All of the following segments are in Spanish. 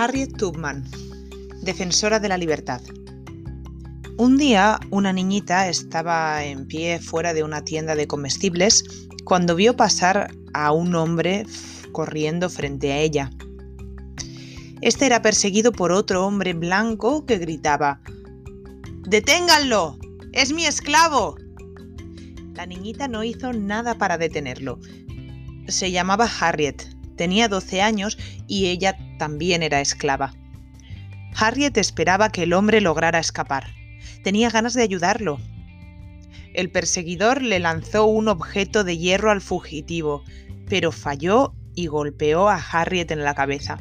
Harriet Tubman, defensora de la libertad. Un día una niñita estaba en pie fuera de una tienda de comestibles cuando vio pasar a un hombre corriendo frente a ella. Este era perseguido por otro hombre blanco que gritaba ¡Deténganlo! ¡Es mi esclavo! La niñita no hizo nada para detenerlo. Se llamaba Harriet, tenía 12 años y ella también era esclava. Harriet esperaba que el hombre lograra escapar. Tenía ganas de ayudarlo. El perseguidor le lanzó un objeto de hierro al fugitivo, pero falló y golpeó a Harriet en la cabeza.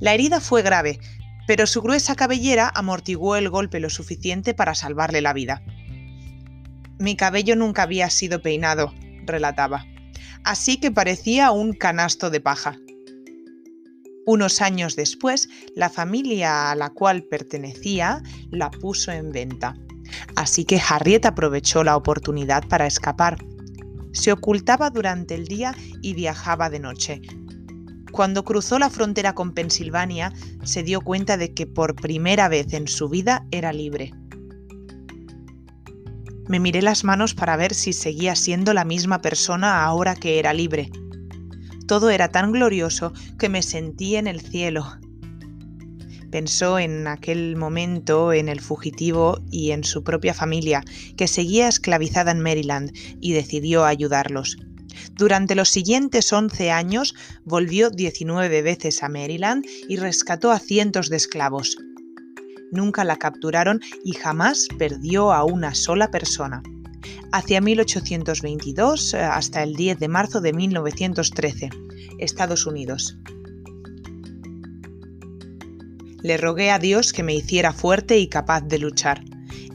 La herida fue grave, pero su gruesa cabellera amortiguó el golpe lo suficiente para salvarle la vida. Mi cabello nunca había sido peinado, relataba, así que parecía un canasto de paja. Unos años después, la familia a la cual pertenecía la puso en venta. Así que Harriet aprovechó la oportunidad para escapar. Se ocultaba durante el día y viajaba de noche. Cuando cruzó la frontera con Pensilvania, se dio cuenta de que por primera vez en su vida era libre. Me miré las manos para ver si seguía siendo la misma persona ahora que era libre. Todo era tan glorioso que me sentí en el cielo. Pensó en aquel momento en el fugitivo y en su propia familia, que seguía esclavizada en Maryland, y decidió ayudarlos. Durante los siguientes 11 años volvió 19 veces a Maryland y rescató a cientos de esclavos. Nunca la capturaron y jamás perdió a una sola persona hacia 1822 eh, hasta el 10 de marzo de 1913, Estados Unidos. Le rogué a Dios que me hiciera fuerte y capaz de luchar,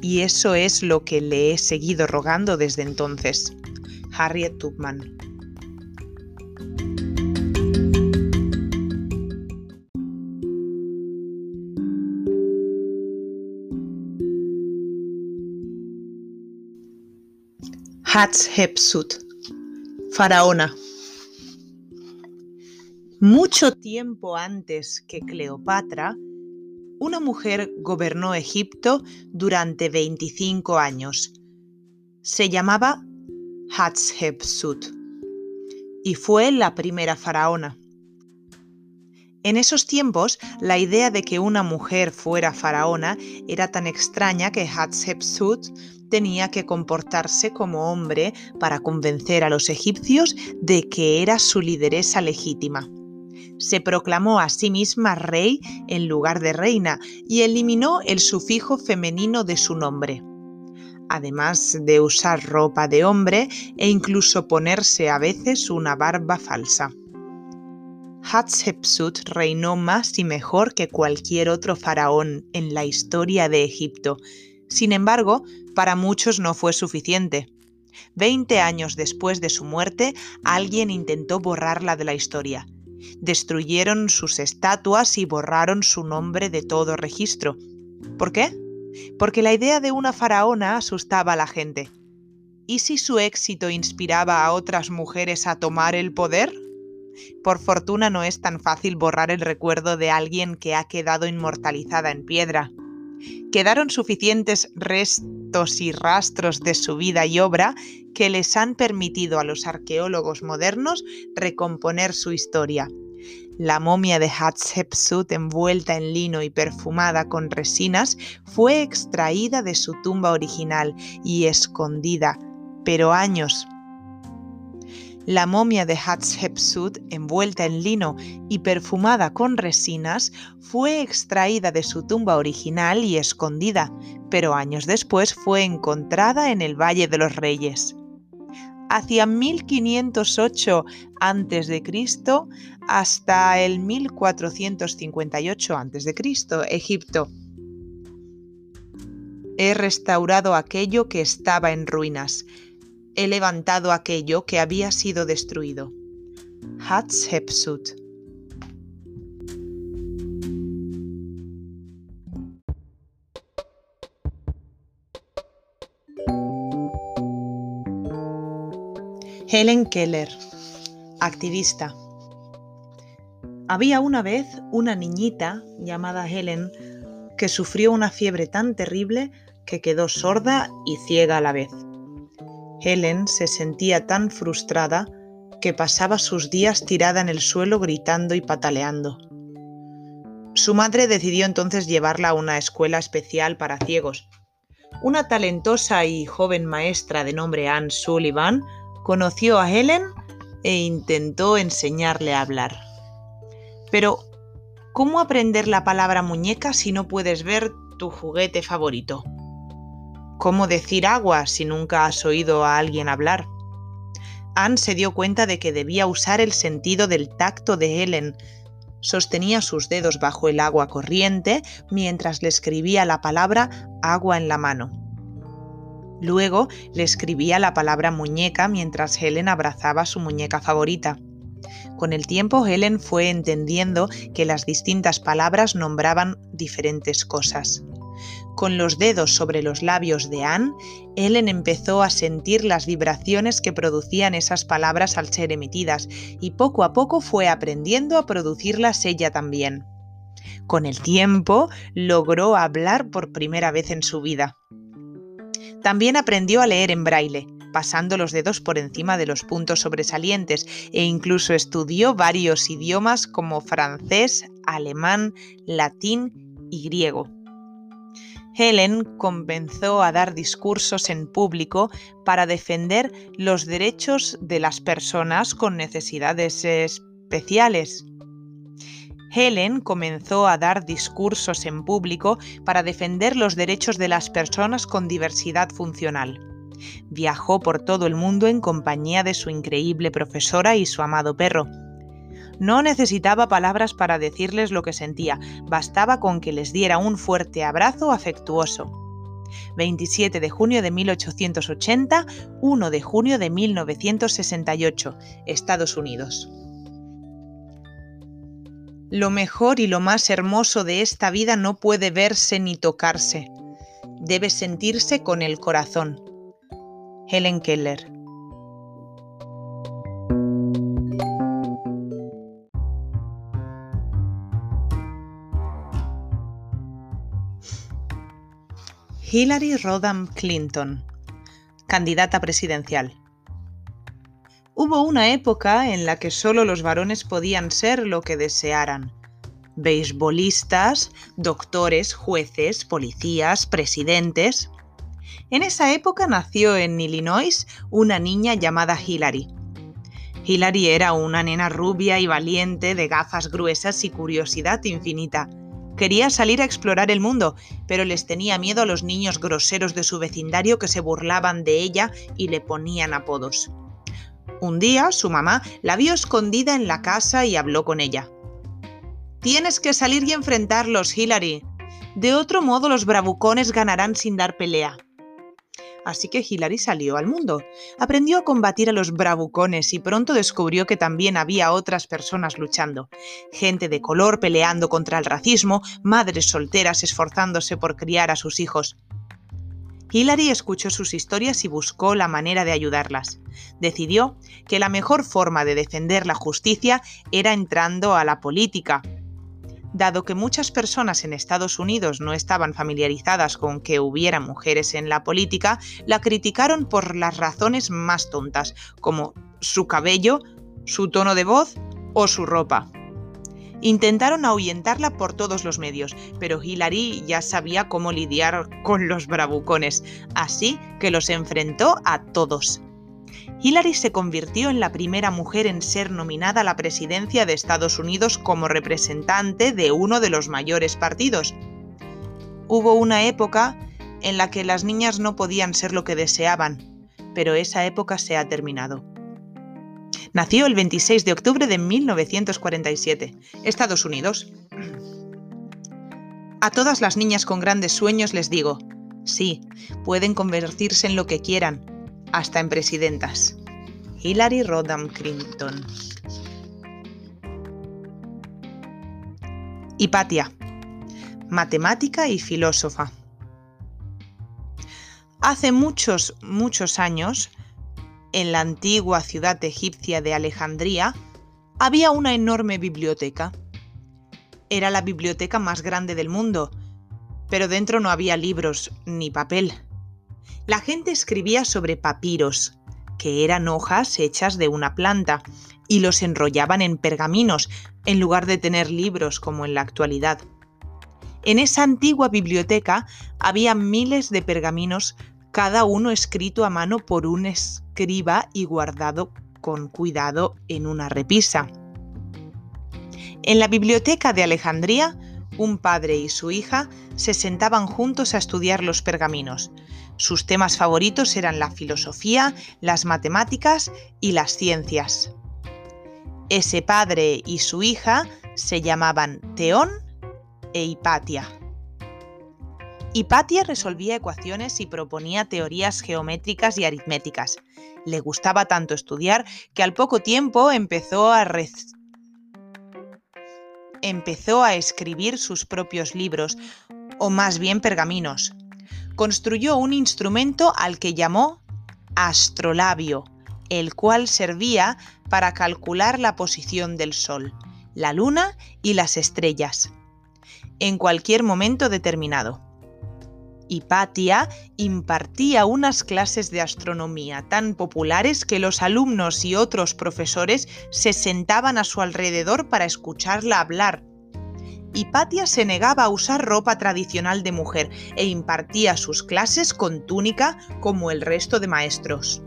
y eso es lo que le he seguido rogando desde entonces. Harriet Tubman. Hatshepsut, faraona. Mucho tiempo antes que Cleopatra, una mujer gobernó Egipto durante 25 años. Se llamaba Hatshepsut y fue la primera faraona. En esos tiempos, la idea de que una mujer fuera faraona era tan extraña que Hatshepsut tenía que comportarse como hombre para convencer a los egipcios de que era su lideresa legítima. Se proclamó a sí misma rey en lugar de reina y eliminó el sufijo femenino de su nombre. Además de usar ropa de hombre e incluso ponerse a veces una barba falsa. Hatshepsut reinó más y mejor que cualquier otro faraón en la historia de Egipto. Sin embargo, para muchos no fue suficiente. Veinte años después de su muerte, alguien intentó borrarla de la historia. Destruyeron sus estatuas y borraron su nombre de todo registro. ¿Por qué? Porque la idea de una faraona asustaba a la gente. ¿Y si su éxito inspiraba a otras mujeres a tomar el poder? Por fortuna no es tan fácil borrar el recuerdo de alguien que ha quedado inmortalizada en piedra. Quedaron suficientes restos y rastros de su vida y obra que les han permitido a los arqueólogos modernos recomponer su historia. La momia de Hatshepsut envuelta en lino y perfumada con resinas fue extraída de su tumba original y escondida, pero años la momia de Hatshepsut, envuelta en lino y perfumada con resinas, fue extraída de su tumba original y escondida, pero años después fue encontrada en el Valle de los Reyes. Hacia 1508 a.C. hasta el 1458 a.C., Egipto. He restaurado aquello que estaba en ruinas he levantado aquello que había sido destruido. Hatshepsut. Helen Keller, activista. Había una vez una niñita llamada Helen que sufrió una fiebre tan terrible que quedó sorda y ciega a la vez. Helen se sentía tan frustrada que pasaba sus días tirada en el suelo gritando y pataleando. Su madre decidió entonces llevarla a una escuela especial para ciegos. Una talentosa y joven maestra de nombre Anne Sullivan conoció a Helen e intentó enseñarle a hablar. Pero, ¿cómo aprender la palabra muñeca si no puedes ver tu juguete favorito? ¿Cómo decir agua si nunca has oído a alguien hablar? Anne se dio cuenta de que debía usar el sentido del tacto de Helen. Sostenía sus dedos bajo el agua corriente mientras le escribía la palabra agua en la mano. Luego le escribía la palabra muñeca mientras Helen abrazaba su muñeca favorita. Con el tiempo Helen fue entendiendo que las distintas palabras nombraban diferentes cosas. Con los dedos sobre los labios de Anne, Helen empezó a sentir las vibraciones que producían esas palabras al ser emitidas y poco a poco fue aprendiendo a producirlas ella también. Con el tiempo logró hablar por primera vez en su vida. También aprendió a leer en braille, pasando los dedos por encima de los puntos sobresalientes e incluso estudió varios idiomas como francés, alemán, latín y griego. Helen comenzó a dar discursos en público para defender los derechos de las personas con necesidades especiales. Helen comenzó a dar discursos en público para defender los derechos de las personas con diversidad funcional. Viajó por todo el mundo en compañía de su increíble profesora y su amado perro. No necesitaba palabras para decirles lo que sentía, bastaba con que les diera un fuerte abrazo afectuoso. 27 de junio de 1880, 1 de junio de 1968, Estados Unidos. Lo mejor y lo más hermoso de esta vida no puede verse ni tocarse. Debe sentirse con el corazón. Helen Keller. Hillary Rodham Clinton, candidata presidencial. Hubo una época en la que solo los varones podían ser lo que desearan. Beisbolistas, doctores, jueces, policías, presidentes. En esa época nació en Illinois una niña llamada Hillary. Hillary era una nena rubia y valiente, de gafas gruesas y curiosidad infinita. Quería salir a explorar el mundo, pero les tenía miedo a los niños groseros de su vecindario que se burlaban de ella y le ponían apodos. Un día su mamá la vio escondida en la casa y habló con ella. Tienes que salir y enfrentarlos, Hillary. De otro modo los bravucones ganarán sin dar pelea. Así que Hillary salió al mundo. Aprendió a combatir a los bravucones y pronto descubrió que también había otras personas luchando. Gente de color peleando contra el racismo, madres solteras esforzándose por criar a sus hijos. Hillary escuchó sus historias y buscó la manera de ayudarlas. Decidió que la mejor forma de defender la justicia era entrando a la política. Dado que muchas personas en Estados Unidos no estaban familiarizadas con que hubiera mujeres en la política, la criticaron por las razones más tontas, como su cabello, su tono de voz o su ropa. Intentaron ahuyentarla por todos los medios, pero Hillary ya sabía cómo lidiar con los bravucones, así que los enfrentó a todos. Hillary se convirtió en la primera mujer en ser nominada a la presidencia de Estados Unidos como representante de uno de los mayores partidos. Hubo una época en la que las niñas no podían ser lo que deseaban, pero esa época se ha terminado. Nació el 26 de octubre de 1947, Estados Unidos. A todas las niñas con grandes sueños les digo, sí, pueden convertirse en lo que quieran, hasta en presidentas. Hillary Rodham Clinton. Hipatia, matemática y filósofa. Hace muchos, muchos años, en la antigua ciudad egipcia de Alejandría, había una enorme biblioteca. Era la biblioteca más grande del mundo, pero dentro no había libros ni papel. La gente escribía sobre papiros, que eran hojas hechas de una planta, y los enrollaban en pergaminos, en lugar de tener libros como en la actualidad. En esa antigua biblioteca había miles de pergaminos, cada uno escrito a mano por un escriba y guardado con cuidado en una repisa. En la biblioteca de Alejandría, un padre y su hija se sentaban juntos a estudiar los pergaminos. Sus temas favoritos eran la filosofía, las matemáticas y las ciencias. Ese padre y su hija se llamaban Teón e Hipatia. Hipatia resolvía ecuaciones y proponía teorías geométricas y aritméticas. Le gustaba tanto estudiar que al poco tiempo empezó a, empezó a escribir sus propios libros, o más bien pergaminos. Construyó un instrumento al que llamó astrolabio, el cual servía para calcular la posición del Sol, la Luna y las estrellas, en cualquier momento determinado. Hipatia impartía unas clases de astronomía tan populares que los alumnos y otros profesores se sentaban a su alrededor para escucharla hablar. Hipatia se negaba a usar ropa tradicional de mujer e impartía sus clases con túnica como el resto de maestros.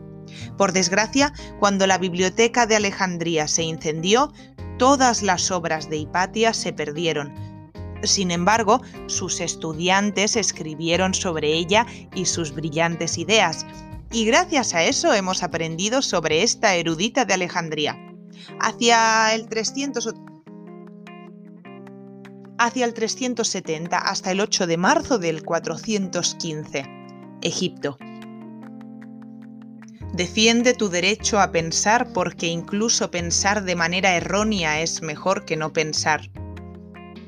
Por desgracia, cuando la biblioteca de Alejandría se incendió, todas las obras de Hipatia se perdieron, sin embargo, sus estudiantes escribieron sobre ella y sus brillantes ideas, y gracias a eso hemos aprendido sobre esta erudita de Alejandría. Hacia el 300 hacia el 370 hasta el 8 de marzo del 415. Egipto. Defiende tu derecho a pensar porque incluso pensar de manera errónea es mejor que no pensar.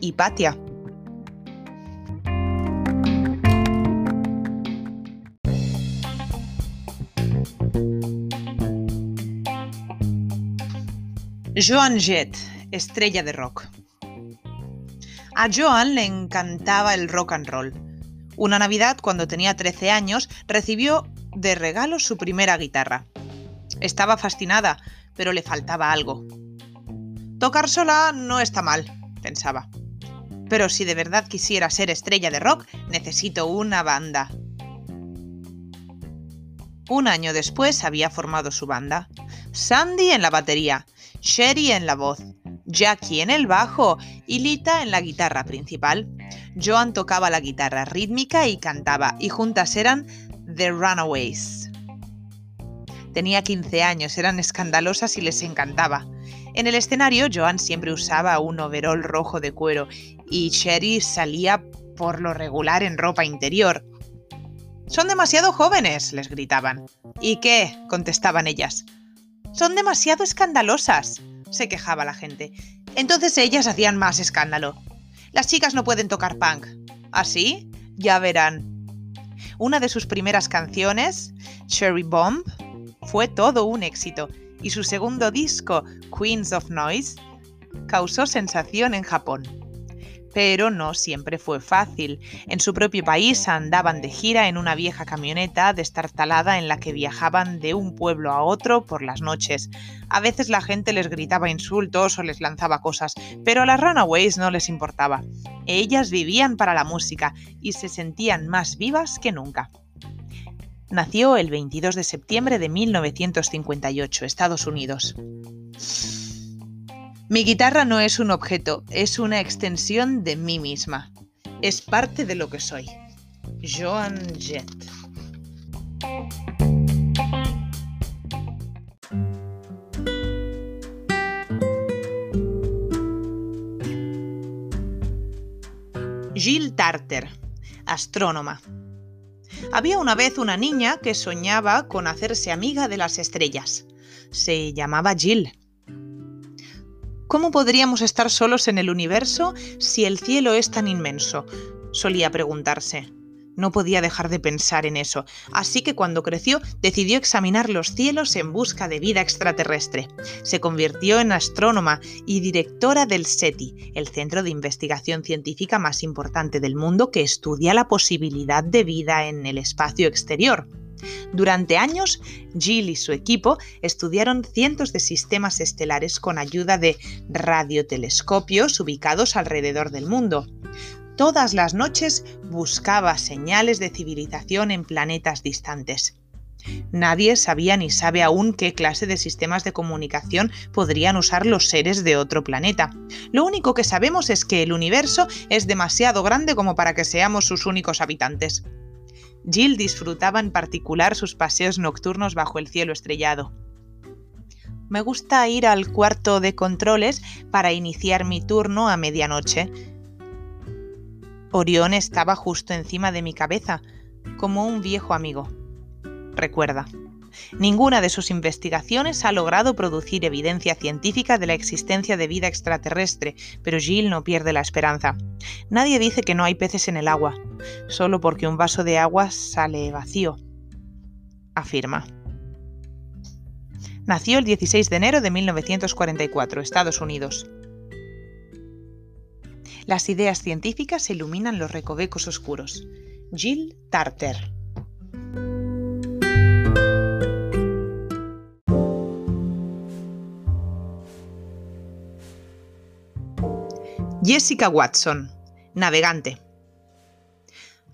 Hipatia. Joan Jett, estrella de rock. A Joan le encantaba el rock and roll. Una Navidad, cuando tenía 13 años, recibió de regalo su primera guitarra. Estaba fascinada, pero le faltaba algo. Tocar sola no está mal, pensaba. Pero si de verdad quisiera ser estrella de rock, necesito una banda. Un año después había formado su banda. Sandy en la batería, Sherry en la voz, Jackie en el bajo y Lita en la guitarra principal. Joan tocaba la guitarra rítmica y cantaba, y juntas eran The Runaways. Tenía 15 años, eran escandalosas y les encantaba. En el escenario, Joan siempre usaba un overol rojo de cuero y Sherry salía por lo regular en ropa interior. Son demasiado jóvenes, les gritaban. ¿Y qué? contestaban ellas. Son demasiado escandalosas, se quejaba la gente. Entonces ellas hacían más escándalo. Las chicas no pueden tocar punk. ¿Así? ¿Ah, ya verán. Una de sus primeras canciones, Cherry Bomb, fue todo un éxito y su segundo disco, Queens of Noise, causó sensación en Japón pero no siempre fue fácil. En su propio país andaban de gira en una vieja camioneta destartalada en la que viajaban de un pueblo a otro por las noches. A veces la gente les gritaba insultos o les lanzaba cosas, pero a las Runaways no les importaba. Ellas vivían para la música y se sentían más vivas que nunca. Nació el 22 de septiembre de 1958, Estados Unidos. Mi guitarra no es un objeto, es una extensión de mí misma. Es parte de lo que soy. Joan Jett. Jill Tarter, astrónoma. Había una vez una niña que soñaba con hacerse amiga de las estrellas. Se llamaba Jill ¿Cómo podríamos estar solos en el universo si el cielo es tan inmenso? solía preguntarse. No podía dejar de pensar en eso, así que cuando creció decidió examinar los cielos en busca de vida extraterrestre. Se convirtió en astrónoma y directora del SETI, el centro de investigación científica más importante del mundo que estudia la posibilidad de vida en el espacio exterior. Durante años, Jill y su equipo estudiaron cientos de sistemas estelares con ayuda de radiotelescopios ubicados alrededor del mundo. Todas las noches buscaba señales de civilización en planetas distantes. Nadie sabía ni sabe aún qué clase de sistemas de comunicación podrían usar los seres de otro planeta. Lo único que sabemos es que el universo es demasiado grande como para que seamos sus únicos habitantes. Jill disfrutaba en particular sus paseos nocturnos bajo el cielo estrellado. Me gusta ir al cuarto de controles para iniciar mi turno a medianoche, Orión estaba justo encima de mi cabeza, como un viejo amigo. Recuerda, ninguna de sus investigaciones ha logrado producir evidencia científica de la existencia de vida extraterrestre, pero Jill no pierde la esperanza. Nadie dice que no hay peces en el agua, solo porque un vaso de agua sale vacío, afirma. Nació el 16 de enero de 1944, Estados Unidos. Las ideas científicas iluminan los recovecos oscuros. Jill Tarter. Jessica Watson, navegante.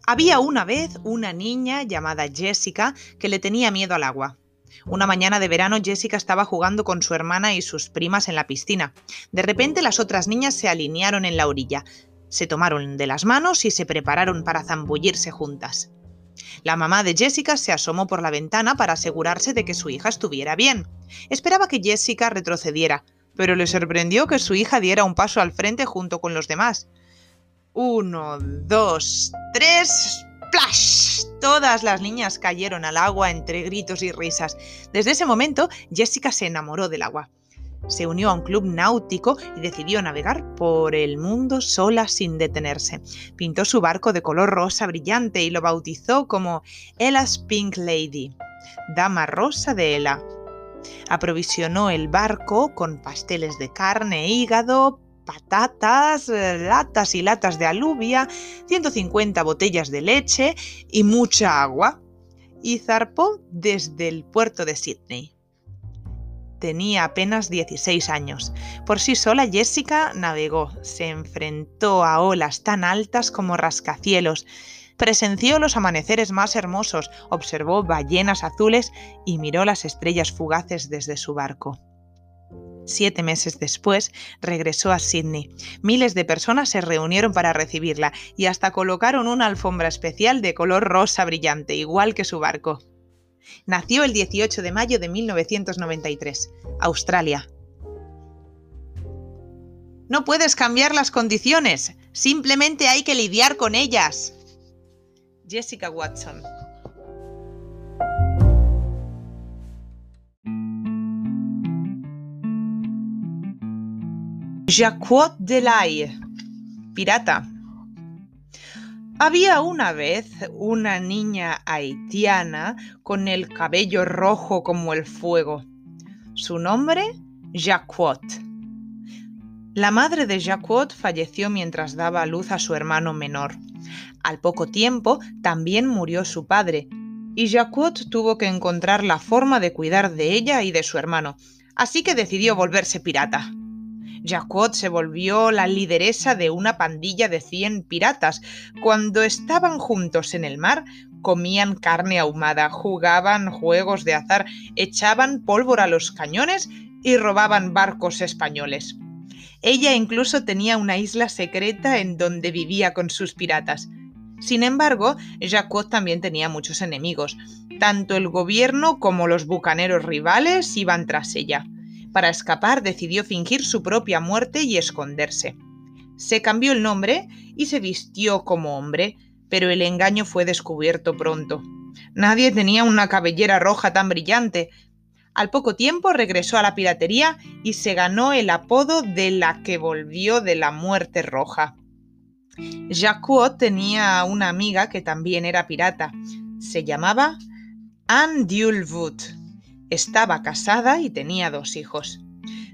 Había una vez una niña llamada Jessica que le tenía miedo al agua. Una mañana de verano Jessica estaba jugando con su hermana y sus primas en la piscina. De repente las otras niñas se alinearon en la orilla, se tomaron de las manos y se prepararon para zambullirse juntas. La mamá de Jessica se asomó por la ventana para asegurarse de que su hija estuviera bien. Esperaba que Jessica retrocediera, pero le sorprendió que su hija diera un paso al frente junto con los demás. Uno, dos, tres, ¡Splash! Todas las niñas cayeron al agua entre gritos y risas. Desde ese momento, Jessica se enamoró del agua. Se unió a un club náutico y decidió navegar por el mundo sola sin detenerse. Pintó su barco de color rosa brillante y lo bautizó como Ella's Pink Lady, Dama Rosa de Ella. Aprovisionó el barco con pasteles de carne, hígado, patatas, eh, latas y latas de alubia, 150 botellas de leche y mucha agua, y zarpó desde el puerto de Sydney. Tenía apenas 16 años. Por sí sola Jessica navegó, se enfrentó a olas tan altas como rascacielos, presenció los amaneceres más hermosos, observó ballenas azules y miró las estrellas fugaces desde su barco. Siete meses después regresó a Sydney. Miles de personas se reunieron para recibirla y hasta colocaron una alfombra especial de color rosa brillante, igual que su barco. Nació el 18 de mayo de 1993, Australia. No puedes cambiar las condiciones, simplemente hay que lidiar con ellas. Jessica Watson. Jacques Delaye, pirata. Había una vez una niña haitiana con el cabello rojo como el fuego. Su nombre, Jacquot. La madre de Jacquot falleció mientras daba a luz a su hermano menor. Al poco tiempo también murió su padre, y Jacquot tuvo que encontrar la forma de cuidar de ella y de su hermano, así que decidió volverse pirata. Jacquot se volvió la lideresa de una pandilla de 100 piratas. Cuando estaban juntos en el mar, comían carne ahumada, jugaban juegos de azar, echaban pólvora a los cañones y robaban barcos españoles. Ella incluso tenía una isla secreta en donde vivía con sus piratas. Sin embargo, Jacquot también tenía muchos enemigos. Tanto el gobierno como los bucaneros rivales iban tras ella. Para escapar decidió fingir su propia muerte y esconderse. Se cambió el nombre y se vistió como hombre, pero el engaño fue descubierto pronto. Nadie tenía una cabellera roja tan brillante. Al poco tiempo regresó a la piratería y se ganó el apodo de la que volvió de la muerte roja. Jacques tenía una amiga que también era pirata. Se llamaba Anne Dulwood. Estaba casada y tenía dos hijos.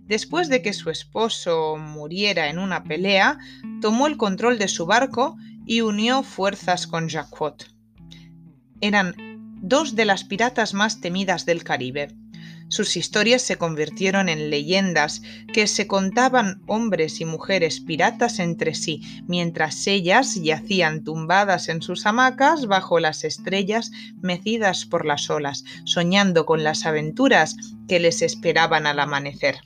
Después de que su esposo muriera en una pelea, tomó el control de su barco y unió fuerzas con Jacques. Eran dos de las piratas más temidas del Caribe. Sus historias se convirtieron en leyendas que se contaban hombres y mujeres piratas entre sí, mientras ellas yacían tumbadas en sus hamacas bajo las estrellas mecidas por las olas, soñando con las aventuras que les esperaban al amanecer.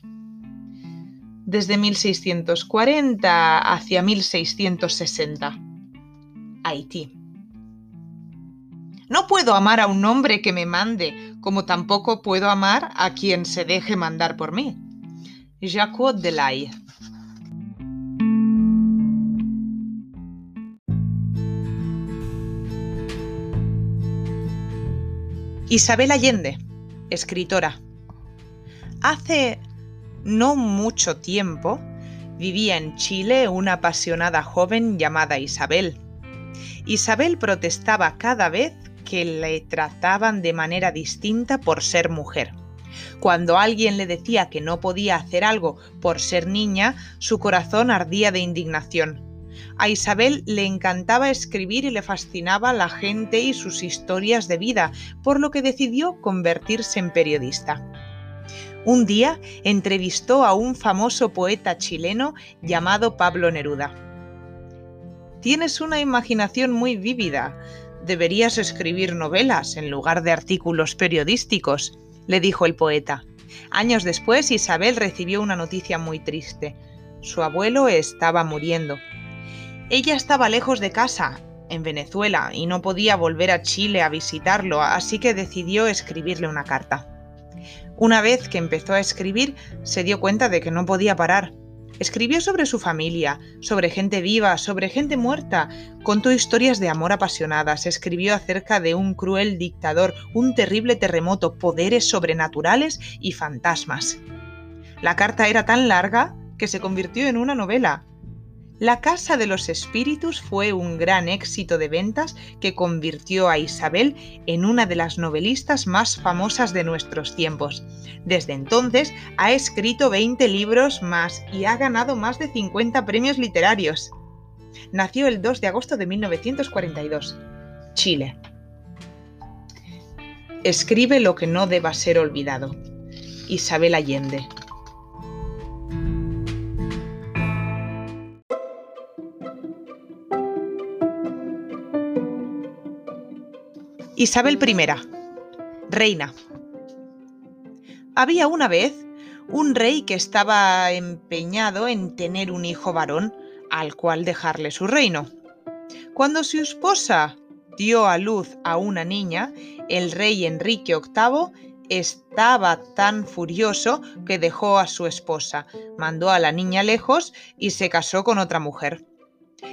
Desde 1640 hacia 1660. Haití. No puedo amar a un hombre que me mande, como tampoco puedo amar a quien se deje mandar por mí. Jacques Delay. Isabel Allende, escritora. Hace no mucho tiempo vivía en Chile una apasionada joven llamada Isabel. Isabel protestaba cada vez que le trataban de manera distinta por ser mujer. Cuando alguien le decía que no podía hacer algo por ser niña, su corazón ardía de indignación. A Isabel le encantaba escribir y le fascinaba la gente y sus historias de vida, por lo que decidió convertirse en periodista. Un día entrevistó a un famoso poeta chileno llamado Pablo Neruda. Tienes una imaginación muy vívida, Deberías escribir novelas en lugar de artículos periodísticos, le dijo el poeta. Años después, Isabel recibió una noticia muy triste. Su abuelo estaba muriendo. Ella estaba lejos de casa, en Venezuela, y no podía volver a Chile a visitarlo, así que decidió escribirle una carta. Una vez que empezó a escribir, se dio cuenta de que no podía parar. Escribió sobre su familia, sobre gente viva, sobre gente muerta, contó historias de amor apasionadas, escribió acerca de un cruel dictador, un terrible terremoto, poderes sobrenaturales y fantasmas. La carta era tan larga que se convirtió en una novela. La Casa de los Espíritus fue un gran éxito de ventas que convirtió a Isabel en una de las novelistas más famosas de nuestros tiempos. Desde entonces ha escrito 20 libros más y ha ganado más de 50 premios literarios. Nació el 2 de agosto de 1942, Chile. Escribe lo que no deba ser olvidado. Isabel Allende. Isabel I, reina. Había una vez un rey que estaba empeñado en tener un hijo varón al cual dejarle su reino. Cuando su esposa dio a luz a una niña, el rey Enrique VIII estaba tan furioso que dejó a su esposa, mandó a la niña lejos y se casó con otra mujer.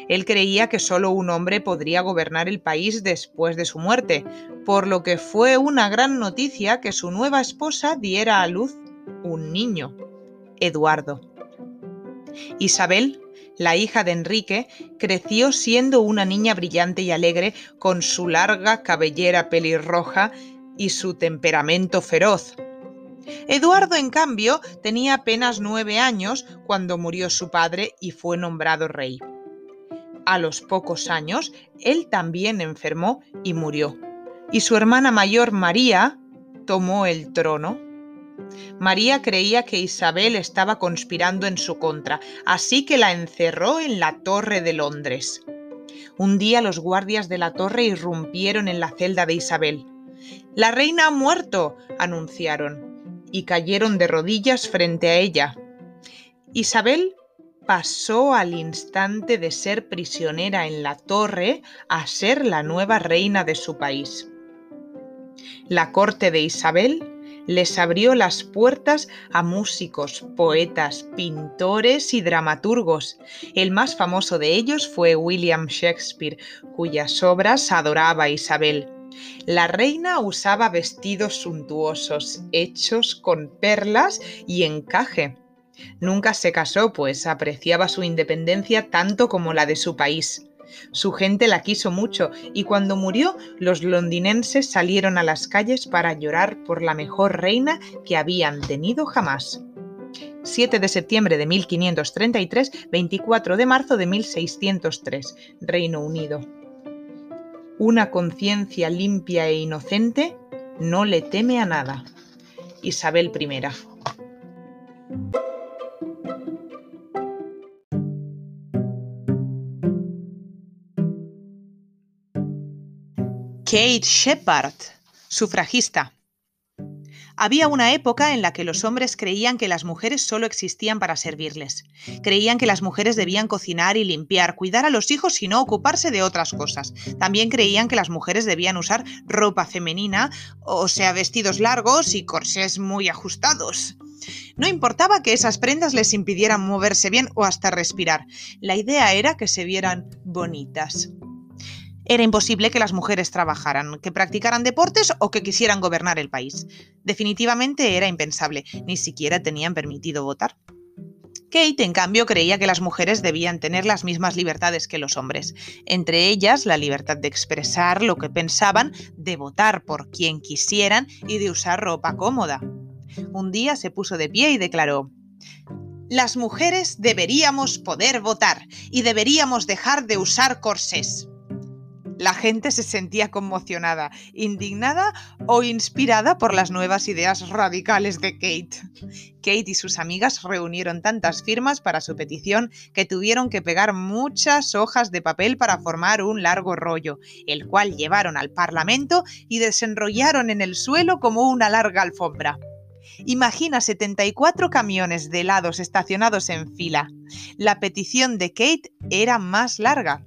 Él creía que solo un hombre podría gobernar el país después de su muerte, por lo que fue una gran noticia que su nueva esposa diera a luz un niño, Eduardo. Isabel, la hija de Enrique, creció siendo una niña brillante y alegre con su larga cabellera pelirroja y su temperamento feroz. Eduardo, en cambio, tenía apenas nueve años cuando murió su padre y fue nombrado rey. A los pocos años, él también enfermó y murió. Y su hermana mayor, María, tomó el trono. María creía que Isabel estaba conspirando en su contra, así que la encerró en la Torre de Londres. Un día los guardias de la torre irrumpieron en la celda de Isabel. La reina ha muerto, anunciaron, y cayeron de rodillas frente a ella. Isabel pasó al instante de ser prisionera en la torre a ser la nueva reina de su país. La corte de Isabel les abrió las puertas a músicos, poetas, pintores y dramaturgos. El más famoso de ellos fue William Shakespeare, cuyas obras adoraba Isabel. La reina usaba vestidos suntuosos, hechos con perlas y encaje Nunca se casó, pues apreciaba su independencia tanto como la de su país. Su gente la quiso mucho y cuando murió los londinenses salieron a las calles para llorar por la mejor reina que habían tenido jamás. 7 de septiembre de 1533, 24 de marzo de 1603, Reino Unido. Una conciencia limpia e inocente no le teme a nada. Isabel I. Kate Shepard, sufragista. Había una época en la que los hombres creían que las mujeres solo existían para servirles. Creían que las mujeres debían cocinar y limpiar, cuidar a los hijos y no ocuparse de otras cosas. También creían que las mujeres debían usar ropa femenina, o sea, vestidos largos y corsés muy ajustados. No importaba que esas prendas les impidieran moverse bien o hasta respirar. La idea era que se vieran bonitas. Era imposible que las mujeres trabajaran, que practicaran deportes o que quisieran gobernar el país. Definitivamente era impensable, ni siquiera tenían permitido votar. Kate, en cambio, creía que las mujeres debían tener las mismas libertades que los hombres, entre ellas la libertad de expresar lo que pensaban, de votar por quien quisieran y de usar ropa cómoda. Un día se puso de pie y declaró, Las mujeres deberíamos poder votar y deberíamos dejar de usar corsés. La gente se sentía conmocionada, indignada o inspirada por las nuevas ideas radicales de Kate. Kate y sus amigas reunieron tantas firmas para su petición que tuvieron que pegar muchas hojas de papel para formar un largo rollo, el cual llevaron al Parlamento y desenrollaron en el suelo como una larga alfombra. Imagina 74 camiones de helados estacionados en fila. La petición de Kate era más larga.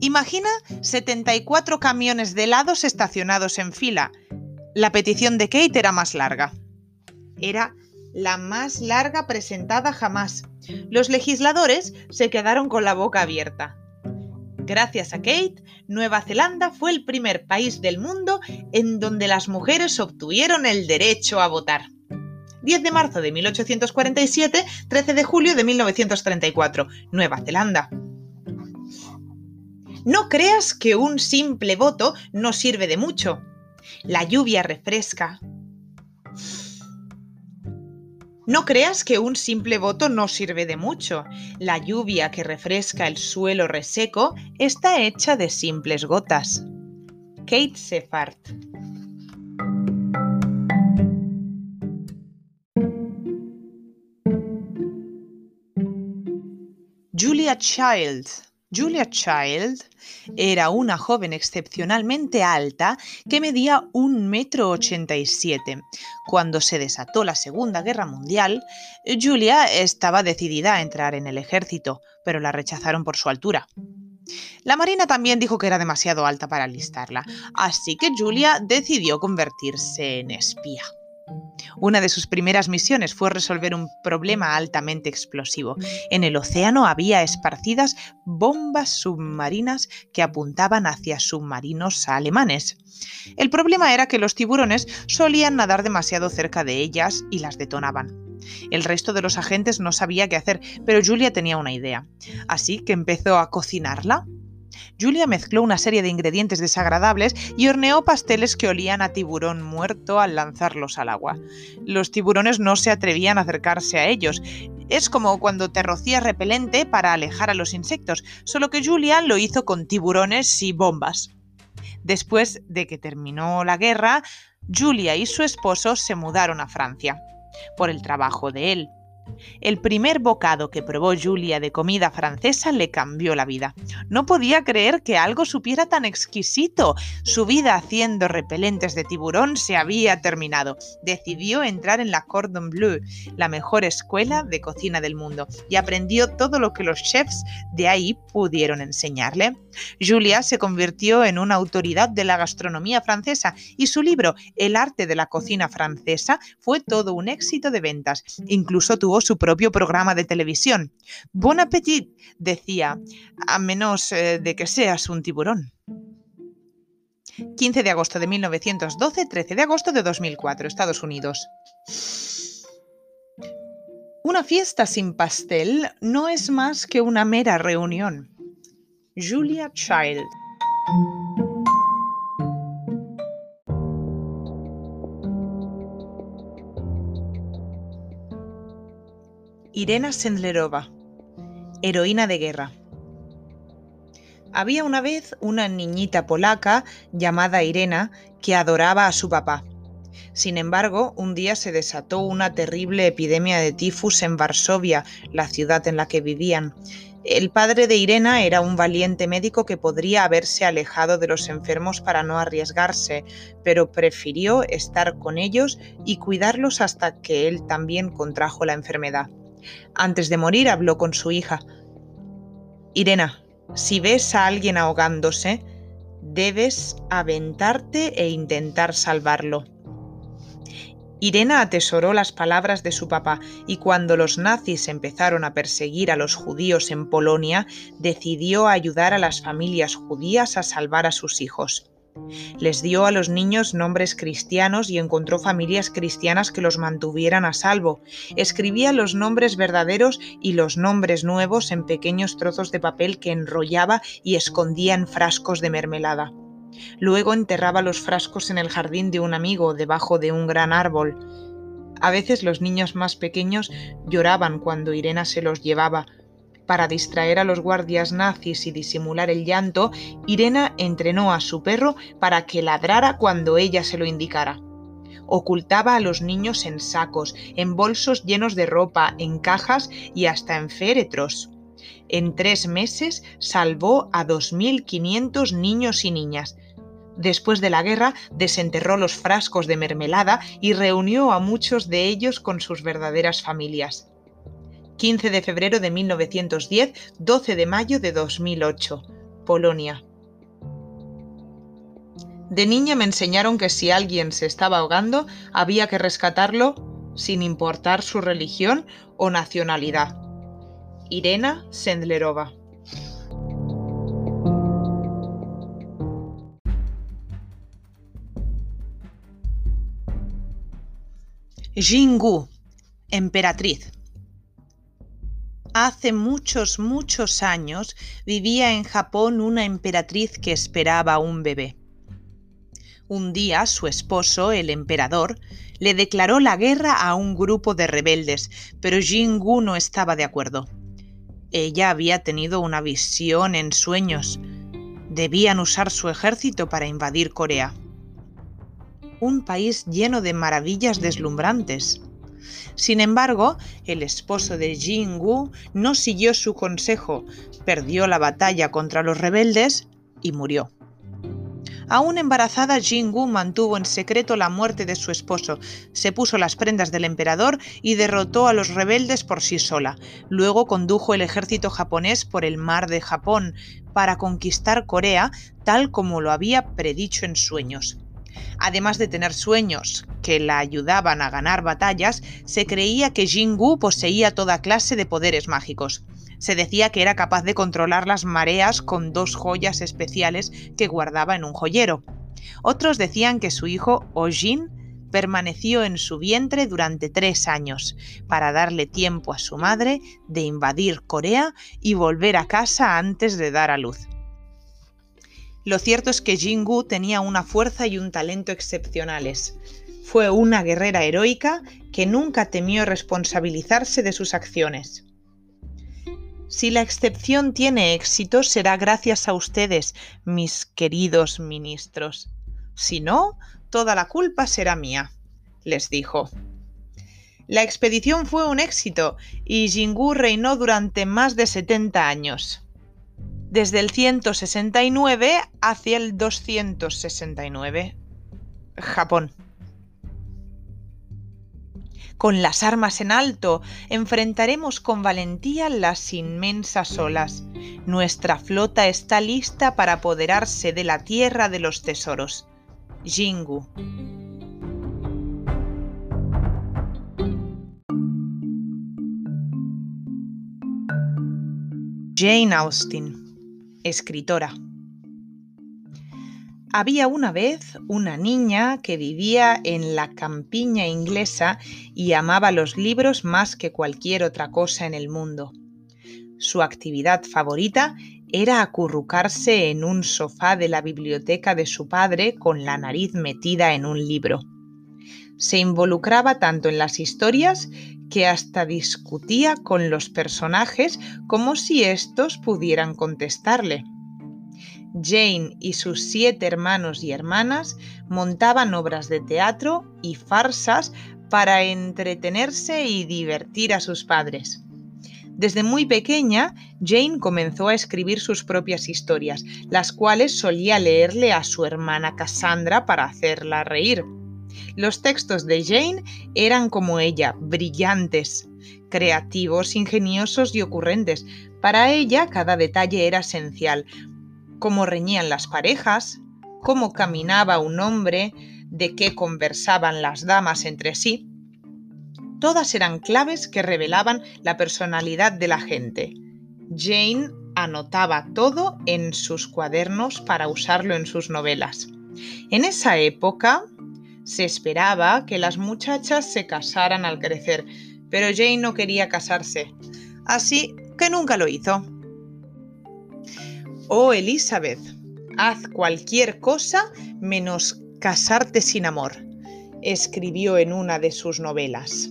Imagina 74 camiones de helados estacionados en fila. La petición de Kate era más larga. Era la más larga presentada jamás. Los legisladores se quedaron con la boca abierta. Gracias a Kate, Nueva Zelanda fue el primer país del mundo en donde las mujeres obtuvieron el derecho a votar. 10 de marzo de 1847, 13 de julio de 1934, Nueva Zelanda. No creas que un simple voto no sirve de mucho. La lluvia refresca. No creas que un simple voto no sirve de mucho. La lluvia que refresca el suelo reseco está hecha de simples gotas. Kate. Julia Child Julia Child era una joven excepcionalmente alta que medía un metro ochenta y siete. Cuando se desató la Segunda Guerra Mundial, Julia estaba decidida a entrar en el ejército, pero la rechazaron por su altura. La Marina también dijo que era demasiado alta para alistarla, así que Julia decidió convertirse en espía. Una de sus primeras misiones fue resolver un problema altamente explosivo. En el océano había esparcidas bombas submarinas que apuntaban hacia submarinos alemanes. El problema era que los tiburones solían nadar demasiado cerca de ellas y las detonaban. El resto de los agentes no sabía qué hacer, pero Julia tenía una idea. Así que empezó a cocinarla Julia mezcló una serie de ingredientes desagradables y horneó pasteles que olían a tiburón muerto al lanzarlos al agua. Los tiburones no se atrevían a acercarse a ellos. Es como cuando te rocías repelente para alejar a los insectos, solo que Julia lo hizo con tiburones y bombas. Después de que terminó la guerra, Julia y su esposo se mudaron a Francia por el trabajo de él. El primer bocado que probó Julia de comida francesa le cambió la vida. No podía creer que algo supiera tan exquisito. Su vida haciendo repelentes de tiburón se había terminado. Decidió entrar en la Cordon Bleu, la mejor escuela de cocina del mundo, y aprendió todo lo que los chefs de ahí pudieron enseñarle. Julia se convirtió en una autoridad de la gastronomía francesa y su libro El arte de la cocina francesa fue todo un éxito de ventas. Incluso tuvo su propio programa de televisión. Bon appetit, decía, a menos eh, de que seas un tiburón. 15 de agosto de 1912, 13 de agosto de 2004, Estados Unidos. Una fiesta sin pastel no es más que una mera reunión. Julia Child. Irena Sendlerova, heroína de guerra. Había una vez una niñita polaca llamada Irena que adoraba a su papá. Sin embargo, un día se desató una terrible epidemia de tifus en Varsovia, la ciudad en la que vivían. El padre de Irena era un valiente médico que podría haberse alejado de los enfermos para no arriesgarse, pero prefirió estar con ellos y cuidarlos hasta que él también contrajo la enfermedad. Antes de morir habló con su hija. Irena, si ves a alguien ahogándose, debes aventarte e intentar salvarlo. Irena atesoró las palabras de su papá y cuando los nazis empezaron a perseguir a los judíos en Polonia, decidió ayudar a las familias judías a salvar a sus hijos. Les dio a los niños nombres cristianos y encontró familias cristianas que los mantuvieran a salvo. Escribía los nombres verdaderos y los nombres nuevos en pequeños trozos de papel que enrollaba y escondía en frascos de mermelada. Luego enterraba los frascos en el jardín de un amigo, debajo de un gran árbol. A veces los niños más pequeños lloraban cuando Irena se los llevaba, para distraer a los guardias nazis y disimular el llanto, Irena entrenó a su perro para que ladrara cuando ella se lo indicara. Ocultaba a los niños en sacos, en bolsos llenos de ropa, en cajas y hasta en féretros. En tres meses salvó a 2.500 niños y niñas. Después de la guerra, desenterró los frascos de mermelada y reunió a muchos de ellos con sus verdaderas familias. 15 de febrero de 1910, 12 de mayo de 2008, Polonia. De niña me enseñaron que si alguien se estaba ahogando, había que rescatarlo sin importar su religión o nacionalidad. Irena Sendlerova. Jingu, emperatriz. Hace muchos, muchos años vivía en Japón una emperatriz que esperaba un bebé. Un día su esposo, el emperador, le declaró la guerra a un grupo de rebeldes, pero Jingu no estaba de acuerdo. Ella había tenido una visión en sueños. Debían usar su ejército para invadir Corea. Un país lleno de maravillas deslumbrantes. Sin embargo, el esposo de Jingu no siguió su consejo, perdió la batalla contra los rebeldes y murió. Aún embarazada, Jingu mantuvo en secreto la muerte de su esposo, se puso las prendas del emperador y derrotó a los rebeldes por sí sola. Luego condujo el ejército japonés por el mar de Japón para conquistar Corea, tal como lo había predicho en sueños. Además de tener sueños que la ayudaban a ganar batallas, se creía que Jingu poseía toda clase de poderes mágicos. Se decía que era capaz de controlar las mareas con dos joyas especiales que guardaba en un joyero. Otros decían que su hijo Ojin permaneció en su vientre durante tres años, para darle tiempo a su madre de invadir Corea y volver a casa antes de dar a luz. Lo cierto es que Jingu tenía una fuerza y un talento excepcionales. Fue una guerrera heroica que nunca temió responsabilizarse de sus acciones. Si la excepción tiene éxito, será gracias a ustedes, mis queridos ministros. Si no, toda la culpa será mía, les dijo. La expedición fue un éxito y Jingu reinó durante más de 70 años desde el 169 hacia el 269. Japón. Con las armas en alto, enfrentaremos con valentía las inmensas olas. Nuestra flota está lista para apoderarse de la tierra de los tesoros. Jingu. Jane Austen escritora. Había una vez una niña que vivía en la campiña inglesa y amaba los libros más que cualquier otra cosa en el mundo. Su actividad favorita era acurrucarse en un sofá de la biblioteca de su padre con la nariz metida en un libro. Se involucraba tanto en las historias que hasta discutía con los personajes como si éstos pudieran contestarle. Jane y sus siete hermanos y hermanas montaban obras de teatro y farsas para entretenerse y divertir a sus padres. Desde muy pequeña, Jane comenzó a escribir sus propias historias, las cuales solía leerle a su hermana Cassandra para hacerla reír. Los textos de Jane eran como ella, brillantes, creativos, ingeniosos y ocurrentes. Para ella cada detalle era esencial, cómo reñían las parejas, cómo caminaba un hombre, de qué conversaban las damas entre sí. Todas eran claves que revelaban la personalidad de la gente. Jane anotaba todo en sus cuadernos para usarlo en sus novelas. En esa época se esperaba que las muchachas se casaran al crecer, pero Jane no quería casarse, así que nunca lo hizo. Oh Elizabeth, haz cualquier cosa menos casarte sin amor, escribió en una de sus novelas.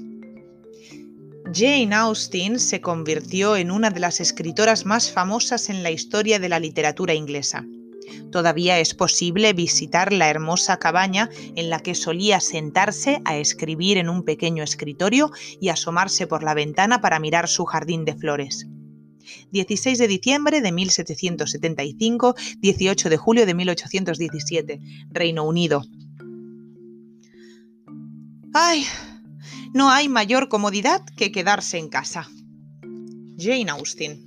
Jane Austen se convirtió en una de las escritoras más famosas en la historia de la literatura inglesa. Todavía es posible visitar la hermosa cabaña en la que solía sentarse a escribir en un pequeño escritorio y asomarse por la ventana para mirar su jardín de flores. 16 de diciembre de 1775, 18 de julio de 1817, Reino Unido. ¡Ay! No hay mayor comodidad que quedarse en casa. Jane Austen.